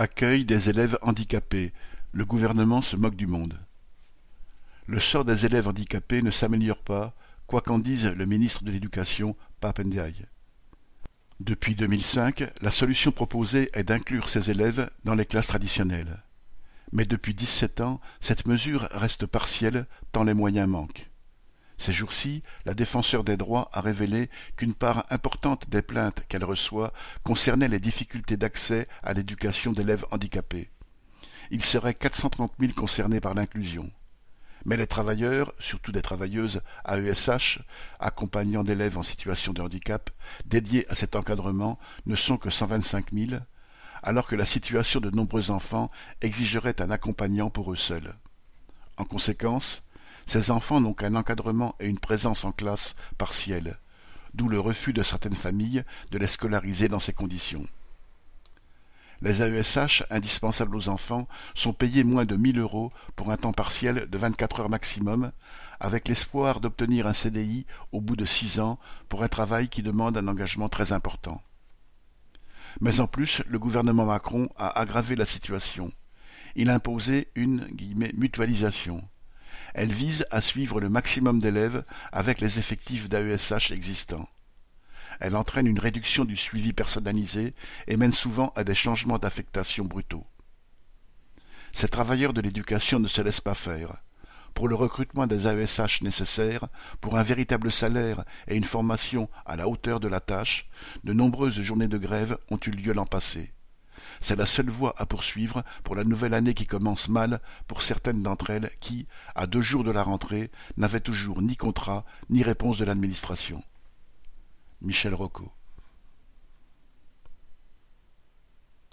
Accueil des élèves handicapés, le gouvernement se moque du monde. Le sort des élèves handicapés ne s'améliore pas, quoi qu'en dise le ministre de l'Éducation, Pape Ndiaye. Depuis 2005, la solution proposée est d'inclure ces élèves dans les classes traditionnelles. Mais depuis dix-sept ans, cette mesure reste partielle tant les moyens manquent. Ces jours-ci, la défenseur des droits a révélé qu'une part importante des plaintes qu'elle reçoit concernait les difficultés d'accès à l'éducation d'élèves handicapés. Il serait 430 000 concernés par l'inclusion. Mais les travailleurs, surtout des travailleuses AESH, accompagnant d'élèves en situation de handicap, dédiés à cet encadrement, ne sont que 125 000, alors que la situation de nombreux enfants exigerait un accompagnant pour eux seuls. En conséquence, ces enfants n'ont qu'un encadrement et une présence en classe partielle, d'où le refus de certaines familles de les scolariser dans ces conditions. Les AESH indispensables aux enfants sont payés moins de 1000 euros pour un temps partiel de 24 heures maximum, avec l'espoir d'obtenir un CDI au bout de six ans pour un travail qui demande un engagement très important. Mais en plus, le gouvernement Macron a aggravé la situation. Il a imposé une mutualisation. Elle vise à suivre le maximum d'élèves avec les effectifs d'AESH existants. Elle entraîne une réduction du suivi personnalisé et mène souvent à des changements d'affectation brutaux. Ces travailleurs de l'éducation ne se laissent pas faire. Pour le recrutement des AESH nécessaires, pour un véritable salaire et une formation à la hauteur de la tâche, de nombreuses journées de grève ont eu lieu l'an passé. C'est la seule voie à poursuivre pour la nouvelle année qui commence mal pour certaines d'entre elles qui, à deux jours de la rentrée, n'avaient toujours ni contrat ni réponse de l'administration. Michel